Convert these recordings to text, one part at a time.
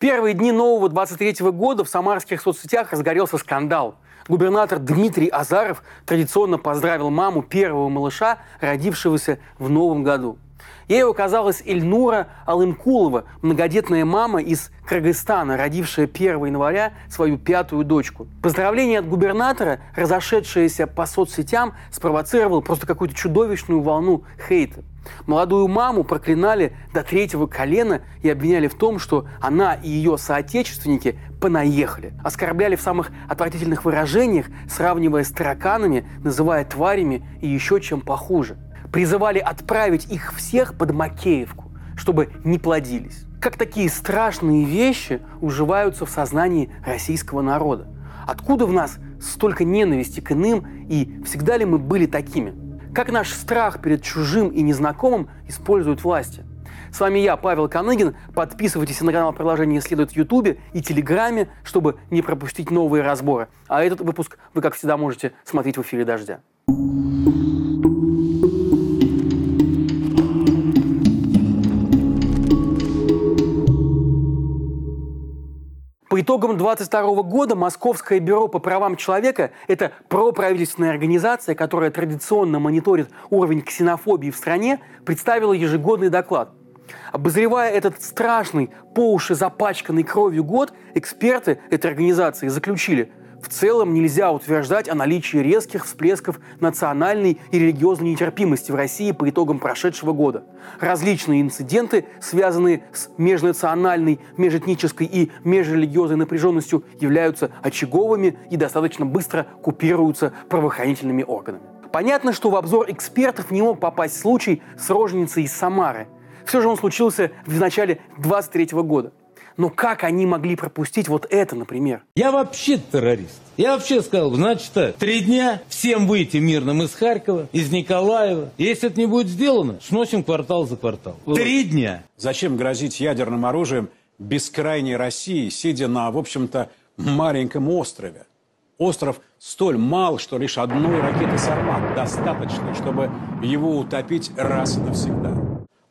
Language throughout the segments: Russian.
первые дни нового 23 года в самарских соцсетях разгорелся скандал. Губернатор Дмитрий Азаров традиционно поздравил маму первого малыша, родившегося в новом году. Ей оказалась Ильнура Алымкулова, многодетная мама из Кыргызстана, родившая 1 января свою пятую дочку. Поздравление от губернатора, разошедшееся по соцсетям, спровоцировало просто какую-то чудовищную волну хейта. Молодую маму проклинали до третьего колена и обвиняли в том, что она и ее соотечественники понаехали. Оскорбляли в самых отвратительных выражениях, сравнивая с тараканами, называя тварями и еще чем похуже – призывали отправить их всех под Макеевку, чтобы не плодились. Как такие страшные вещи уживаются в сознании российского народа? Откуда в нас столько ненависти к иным и всегда ли мы были такими? Как наш страх перед чужим и незнакомым используют власти? С вами я, Павел Коныгин. Подписывайтесь на канал приложения «Следует» в Ютубе и Телеграме, чтобы не пропустить новые разборы. А этот выпуск вы, как всегда, можете смотреть в эфире «Дождя». По итогам 2022 года Московское бюро по правам человека – это проправительственная организация, которая традиционно мониторит уровень ксенофобии в стране, представила ежегодный доклад. Обозревая этот страшный, по уши запачканный кровью год, эксперты этой организации заключили – в целом нельзя утверждать о наличии резких всплесков национальной и религиозной нетерпимости в России по итогам прошедшего года. Различные инциденты, связанные с межнациональной, межэтнической и межрелигиозной напряженностью, являются очаговыми и достаточно быстро купируются правоохранительными органами. Понятно, что в обзор экспертов не мог попасть случай с роженицей из Самары. Все же он случился в начале 23 года. Но как они могли пропустить вот это, например? Я вообще террорист. Я вообще сказал, значит так, три дня всем выйти мирным из Харькова, из Николаева. Если это не будет сделано, сносим квартал за квартал. Три дня. Зачем грозить ядерным оружием бескрайней России, сидя на, в общем-то, маленьком острове? Остров столь мал, что лишь одной ракеты «Сармат» достаточно, чтобы его утопить раз и навсегда.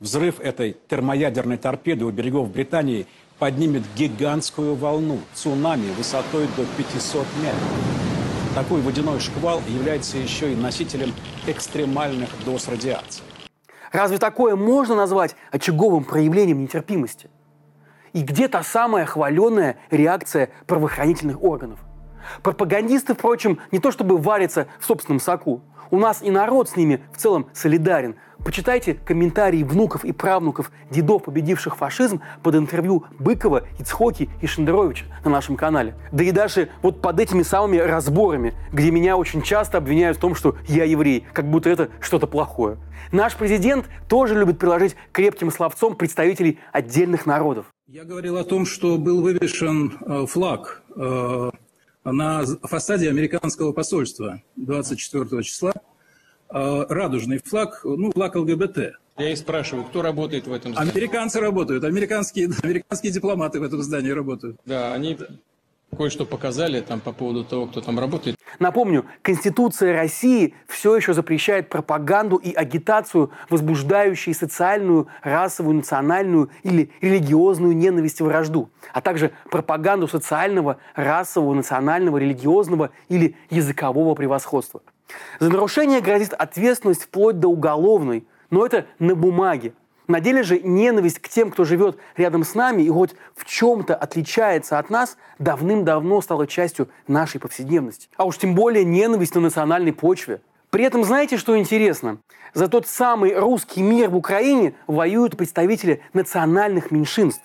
Взрыв этой термоядерной торпеды у берегов Британии поднимет гигантскую волну, цунами высотой до 500 метров. Такой водяной шквал является еще и носителем экстремальных доз радиации. Разве такое можно назвать очаговым проявлением нетерпимости? И где та самая хваленная реакция правоохранительных органов? Пропагандисты, впрочем, не то чтобы варятся в собственном соку. У нас и народ с ними в целом солидарен – Почитайте комментарии внуков и правнуков дедов, победивших фашизм, под интервью Быкова, Ицхоки и Шендеровича на нашем канале. Да и даже вот под этими самыми разборами, где меня очень часто обвиняют в том, что я еврей, как будто это что-то плохое. Наш президент тоже любит приложить крепким словцом представителей отдельных народов. Я говорил о том, что был вывешен э, флаг э, на фасаде американского посольства 24 числа радужный флаг, ну, флаг ЛГБТ. Я и спрашиваю, кто работает в этом здании? Американцы работают, американские, американские дипломаты в этом здании работают. Да, они кое-что показали там по поводу того, кто там работает. Напомню, Конституция России все еще запрещает пропаганду и агитацию, возбуждающие социальную, расовую, национальную или религиозную ненависть и вражду, а также пропаганду социального, расового, национального, религиозного или языкового превосходства. За нарушение грозит ответственность вплоть до уголовной, но это на бумаге. На деле же ненависть к тем, кто живет рядом с нами и хоть в чем-то отличается от нас, давным-давно стала частью нашей повседневности. А уж тем более ненависть на национальной почве. При этом знаете, что интересно? За тот самый русский мир в Украине воюют представители национальных меньшинств.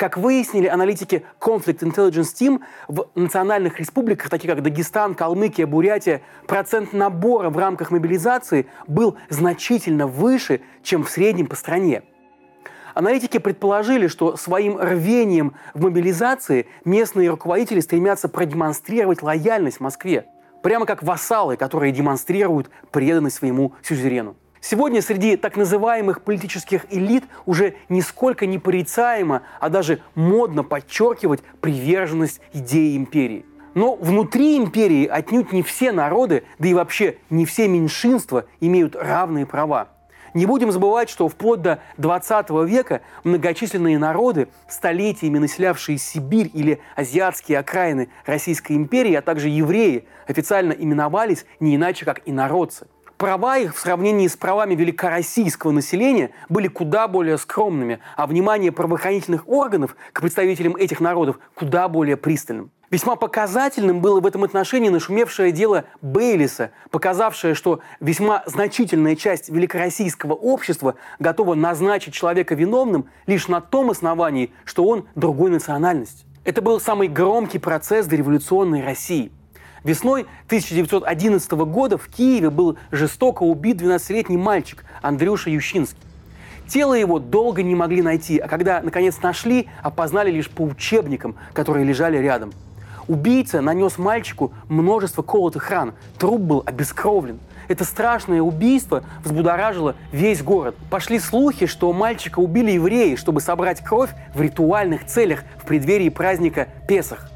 Как выяснили аналитики Conflict Intelligence Team, в национальных республиках, таких как Дагестан, Калмыкия, Бурятия, процент набора в рамках мобилизации был значительно выше, чем в среднем по стране. Аналитики предположили, что своим рвением в мобилизации местные руководители стремятся продемонстрировать лояльность Москве, прямо как вассалы, которые демонстрируют преданность своему сюзерену. Сегодня среди так называемых политических элит уже нисколько не порицаемо, а даже модно подчеркивать приверженность идеи империи. Но внутри империи отнюдь не все народы, да и вообще не все меньшинства имеют равные права. Не будем забывать, что вплоть до 20 века многочисленные народы, столетиями населявшие Сибирь или азиатские окраины Российской империи, а также евреи, официально именовались не иначе, как инородцы. Права их в сравнении с правами великороссийского населения были куда более скромными, а внимание правоохранительных органов к представителям этих народов куда более пристальным. Весьма показательным было в этом отношении нашумевшее дело Бейлиса, показавшее, что весьма значительная часть великороссийского общества готова назначить человека виновным лишь на том основании, что он другой национальности. Это был самый громкий процесс дореволюционной России. Весной 1911 года в Киеве был жестоко убит 12-летний мальчик Андрюша Ющинский. Тело его долго не могли найти, а когда наконец нашли, опознали лишь по учебникам, которые лежали рядом – Убийца нанес мальчику множество колотых ран. Труп был обескровлен. Это страшное убийство взбудоражило весь город. Пошли слухи, что мальчика убили евреи, чтобы собрать кровь в ритуальных целях в преддверии праздника Песах.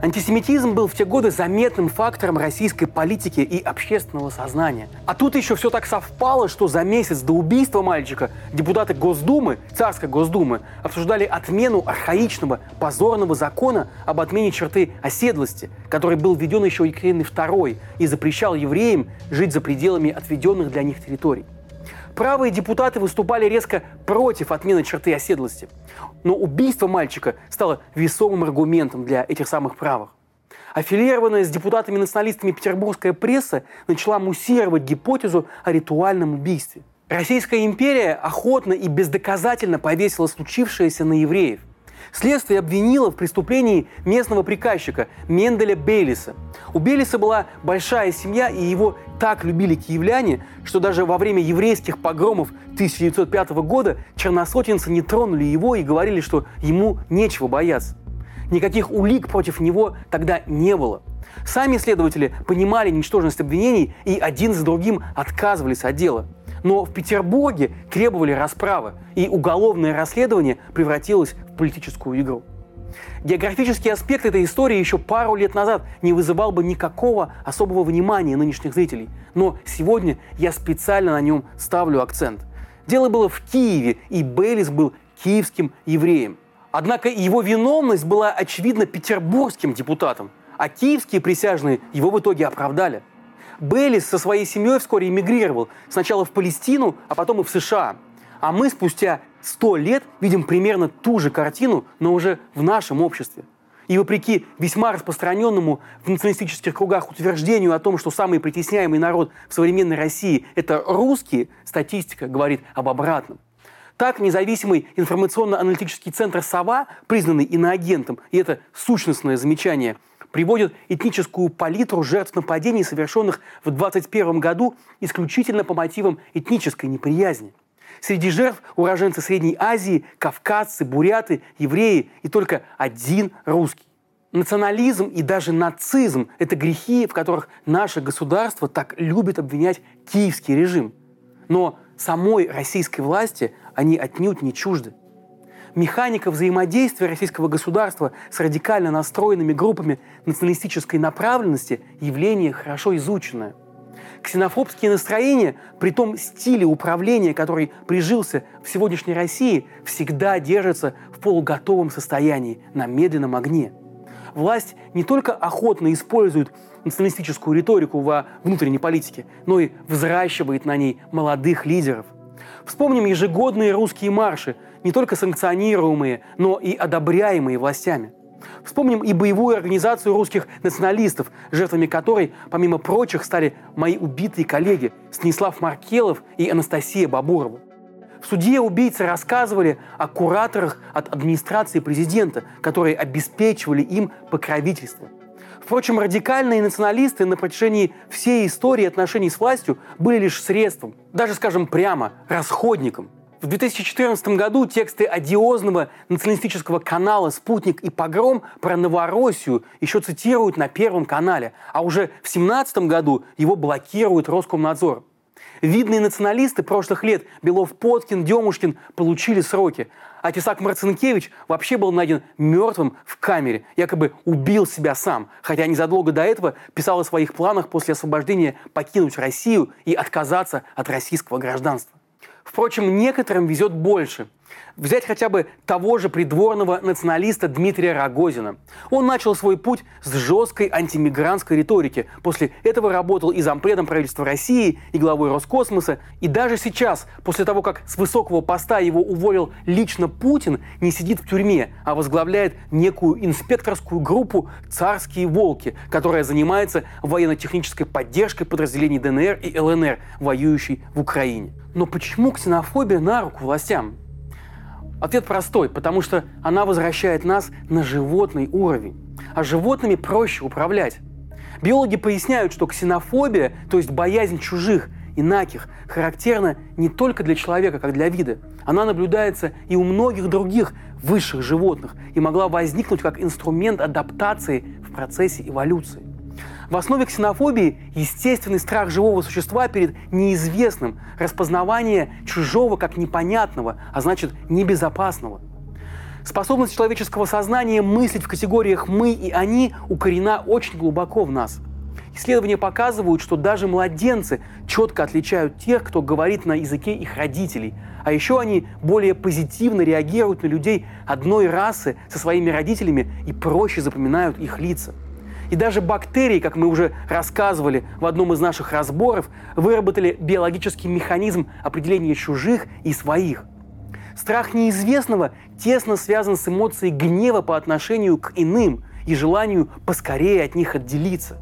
Антисемитизм был в те годы заметным фактором российской политики и общественного сознания. А тут еще все так совпало, что за месяц до убийства мальчика депутаты Госдумы, царской Госдумы, обсуждали отмену архаичного, позорного закона об отмене черты оседлости, который был введен еще Екатериной II и запрещал евреям жить за пределами отведенных для них территорий. Правые депутаты выступали резко против отмены черты оседлости. Но убийство мальчика стало весомым аргументом для этих самых правых. Аффилированная с депутатами-националистами петербургская пресса начала муссировать гипотезу о ритуальном убийстве. Российская империя охотно и бездоказательно повесила случившееся на евреев. Следствие обвинило в преступлении местного приказчика Менделя Бейлиса. У Бейлиса была большая семья, и его так любили киевляне, что даже во время еврейских погромов 1905 года черносотенцы не тронули его и говорили, что ему нечего бояться. Никаких улик против него тогда не было. Сами следователи понимали ничтожность обвинений и один за другим отказывались от дела. Но в Петербурге требовали расправы, и уголовное расследование превратилось в политическую игру. Географический аспект этой истории еще пару лет назад не вызывал бы никакого особого внимания нынешних зрителей. Но сегодня я специально на нем ставлю акцент. Дело было в Киеве, и Бейлис был киевским евреем. Однако его виновность была очевидно петербургским депутатом, а киевские присяжные его в итоге оправдали. Бейлис со своей семьей вскоре эмигрировал. Сначала в Палестину, а потом и в США. А мы спустя сто лет видим примерно ту же картину, но уже в нашем обществе. И вопреки весьма распространенному в националистических кругах утверждению о том, что самый притесняемый народ в современной России – это русские, статистика говорит об обратном. Так, независимый информационно-аналитический центр «Сова», признанный иноагентом, и это сущностное замечание – приводит этническую палитру жертв нападений, совершенных в 2021 году исключительно по мотивам этнической неприязни. Среди жертв уроженцы Средней Азии, кавказцы, буряты, евреи и только один русский. Национализм и даже нацизм – это грехи, в которых наше государство так любит обвинять киевский режим. Но самой российской власти они отнюдь не чужды механика взаимодействия российского государства с радикально настроенными группами националистической направленности – явление хорошо изученное. Ксенофобские настроения при том стиле управления, который прижился в сегодняшней России, всегда держатся в полуготовом состоянии, на медленном огне. Власть не только охотно использует националистическую риторику во внутренней политике, но и взращивает на ней молодых лидеров – Вспомним ежегодные русские марши, не только санкционируемые, но и одобряемые властями. Вспомним и боевую организацию русских националистов, жертвами которой, помимо прочих, стали мои убитые коллеги Станислав Маркелов и Анастасия Бабурова. В суде убийцы рассказывали о кураторах от администрации президента, которые обеспечивали им покровительство. Впрочем, радикальные националисты на протяжении всей истории отношений с властью были лишь средством, даже, скажем прямо, расходником. В 2014 году тексты одиозного националистического канала «Спутник» и «Погром» про Новороссию еще цитируют на Первом канале, а уже в 2017 году его блокирует Роскомнадзор. Видные националисты прошлых лет Белов-Поткин, Демушкин получили сроки. А Тесак Марцинкевич вообще был найден мертвым в камере, якобы убил себя сам, хотя незадолго до этого писал о своих планах после освобождения покинуть Россию и отказаться от российского гражданства. Впрочем, некоторым везет больше. Взять хотя бы того же придворного националиста Дмитрия Рогозина. Он начал свой путь с жесткой антимигрантской риторики. После этого работал и зампредом правительства России, и главой Роскосмоса. И даже сейчас, после того, как с высокого поста его уволил лично Путин, не сидит в тюрьме, а возглавляет некую инспекторскую группу «Царские волки», которая занимается военно-технической поддержкой подразделений ДНР и ЛНР, воюющей в Украине. Но почему ксенофобия на руку властям? Ответ простой, потому что она возвращает нас на животный уровень. А животными проще управлять. Биологи поясняют, что ксенофобия, то есть боязнь чужих, инаких, характерна не только для человека, как для вида. Она наблюдается и у многих других высших животных и могла возникнуть как инструмент адаптации в процессе эволюции. В основе ксенофобии естественный страх живого существа перед неизвестным, распознавание чужого как непонятного, а значит небезопасного. Способность человеческого сознания мыслить в категориях «мы» и «они» укорена очень глубоко в нас. Исследования показывают, что даже младенцы четко отличают тех, кто говорит на языке их родителей. А еще они более позитивно реагируют на людей одной расы со своими родителями и проще запоминают их лица. И даже бактерии, как мы уже рассказывали в одном из наших разборов, выработали биологический механизм определения чужих и своих. Страх неизвестного тесно связан с эмоцией гнева по отношению к иным и желанию поскорее от них отделиться.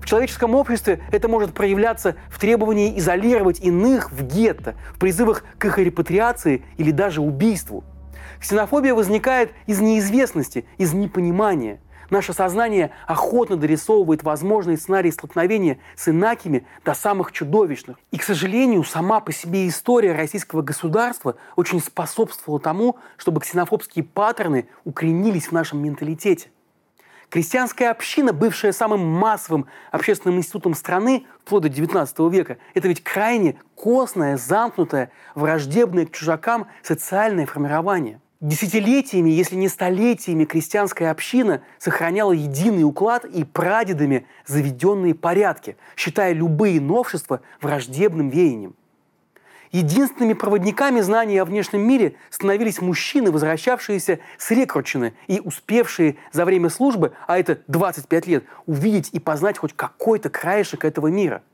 В человеческом обществе это может проявляться в требовании изолировать иных в гетто, в призывах к их репатриации или даже убийству. Ксенофобия возникает из неизвестности, из непонимания – Наше сознание охотно дорисовывает возможные сценарии столкновения с инакими до самых чудовищных. И, к сожалению, сама по себе история российского государства очень способствовала тому, чтобы ксенофобские паттерны укоренились в нашем менталитете. Крестьянская община, бывшая самым массовым общественным институтом страны вплоть до XIX века, это ведь крайне костное, замкнутое, враждебное к чужакам социальное формирование – Десятилетиями, если не столетиями, крестьянская община сохраняла единый уклад и прадедами заведенные порядки, считая любые новшества враждебным веянием. Единственными проводниками знаний о внешнем мире становились мужчины, возвращавшиеся с рекрутчины и успевшие за время службы, а это 25 лет, увидеть и познать хоть какой-то краешек этого мира –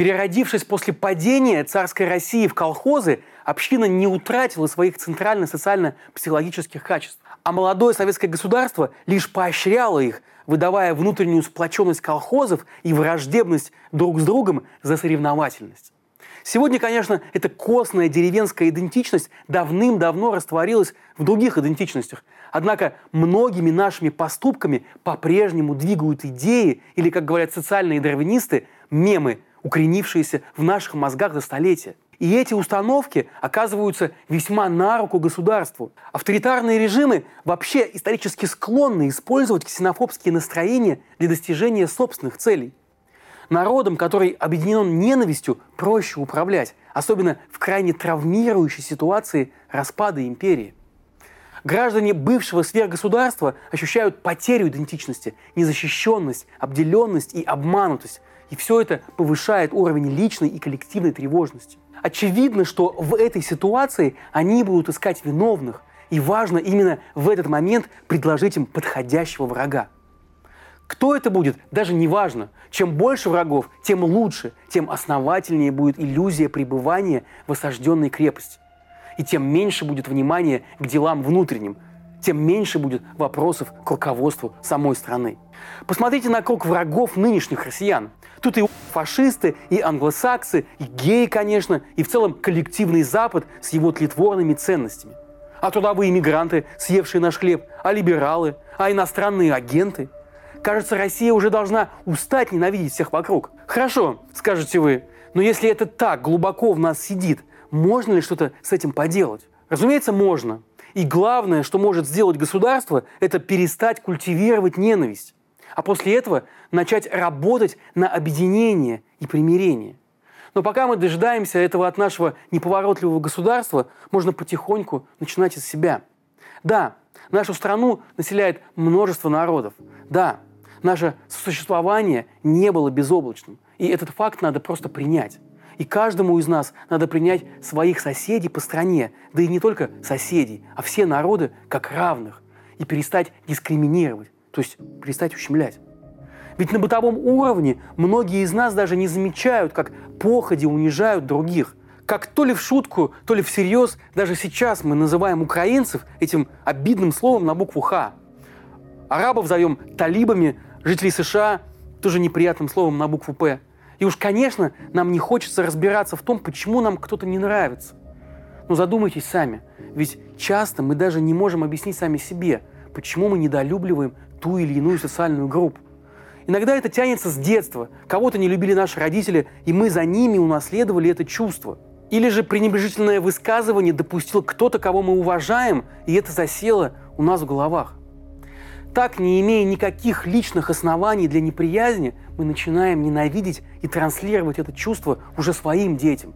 Переродившись после падения царской России в колхозы, община не утратила своих центрально-социально-психологических качеств. А молодое советское государство лишь поощряло их, выдавая внутреннюю сплоченность колхозов и враждебность друг с другом за соревновательность. Сегодня, конечно, эта костная деревенская идентичность давным-давно растворилась в других идентичностях. Однако многими нашими поступками по-прежнему двигают идеи или, как говорят социальные дарвинисты, мемы – укоренившиеся в наших мозгах за столетия. И эти установки оказываются весьма на руку государству. Авторитарные режимы вообще исторически склонны использовать ксенофобские настроения для достижения собственных целей. Народом, который объединен ненавистью, проще управлять, особенно в крайне травмирующей ситуации распада империи. Граждане бывшего сверхгосударства ощущают потерю идентичности, незащищенность, обделенность и обманутость, и все это повышает уровень личной и коллективной тревожности. Очевидно, что в этой ситуации они будут искать виновных, и важно именно в этот момент предложить им подходящего врага. Кто это будет, даже не важно. Чем больше врагов, тем лучше, тем основательнее будет иллюзия пребывания в осажденной крепости. И тем меньше будет внимания к делам внутренним, тем меньше будет вопросов к руководству самой страны. Посмотрите на круг врагов нынешних россиян. Тут и фашисты, и англосаксы, и геи, конечно, и в целом коллективный Запад с его тлетворными ценностями. А трудовые иммигранты, съевшие наш хлеб, а либералы, а иностранные агенты. Кажется, Россия уже должна устать ненавидеть всех вокруг. Хорошо, скажете вы, но если это так глубоко в нас сидит, можно ли что-то с этим поделать? Разумеется, можно. И главное, что может сделать государство, это перестать культивировать ненависть а после этого начать работать на объединение и примирение. Но пока мы дожидаемся этого от нашего неповоротливого государства, можно потихоньку начинать из себя. Да, нашу страну населяет множество народов. Да, наше существование не было безоблачным. И этот факт надо просто принять. И каждому из нас надо принять своих соседей по стране, да и не только соседей, а все народы как равных, и перестать дискриминировать, то есть перестать ущемлять. Ведь на бытовом уровне многие из нас даже не замечают, как походи унижают других. Как то ли в шутку, то ли всерьез, даже сейчас мы называем украинцев этим обидным словом на букву «Х». Арабов зовем талибами, жителей США тоже неприятным словом на букву «П». И уж, конечно, нам не хочется разбираться в том, почему нам кто-то не нравится. Но задумайтесь сами, ведь часто мы даже не можем объяснить сами себе, почему мы недолюбливаем ту или иную социальную группу. Иногда это тянется с детства. Кого-то не любили наши родители, и мы за ними унаследовали это чувство. Или же пренебрежительное высказывание допустил кто-то, кого мы уважаем, и это засело у нас в головах. Так, не имея никаких личных оснований для неприязни, мы начинаем ненавидеть и транслировать это чувство уже своим детям.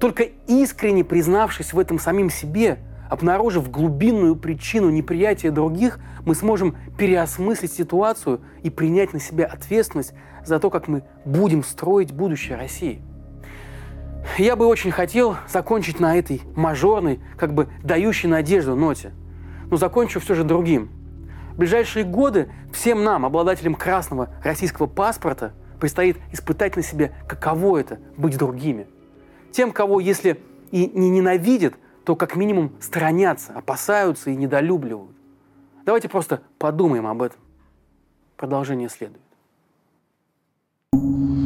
Только искренне признавшись в этом самим себе, обнаружив глубинную причину неприятия других, мы сможем переосмыслить ситуацию и принять на себя ответственность за то, как мы будем строить будущее России. Я бы очень хотел закончить на этой мажорной, как бы дающей надежду ноте. Но закончу все же другим – в ближайшие годы всем нам, обладателям красного российского паспорта, предстоит испытать на себе, каково это – быть другими. Тем, кого, если и не ненавидят, то как минимум сторонятся, опасаются и недолюбливают. Давайте просто подумаем об этом. Продолжение следует. thank you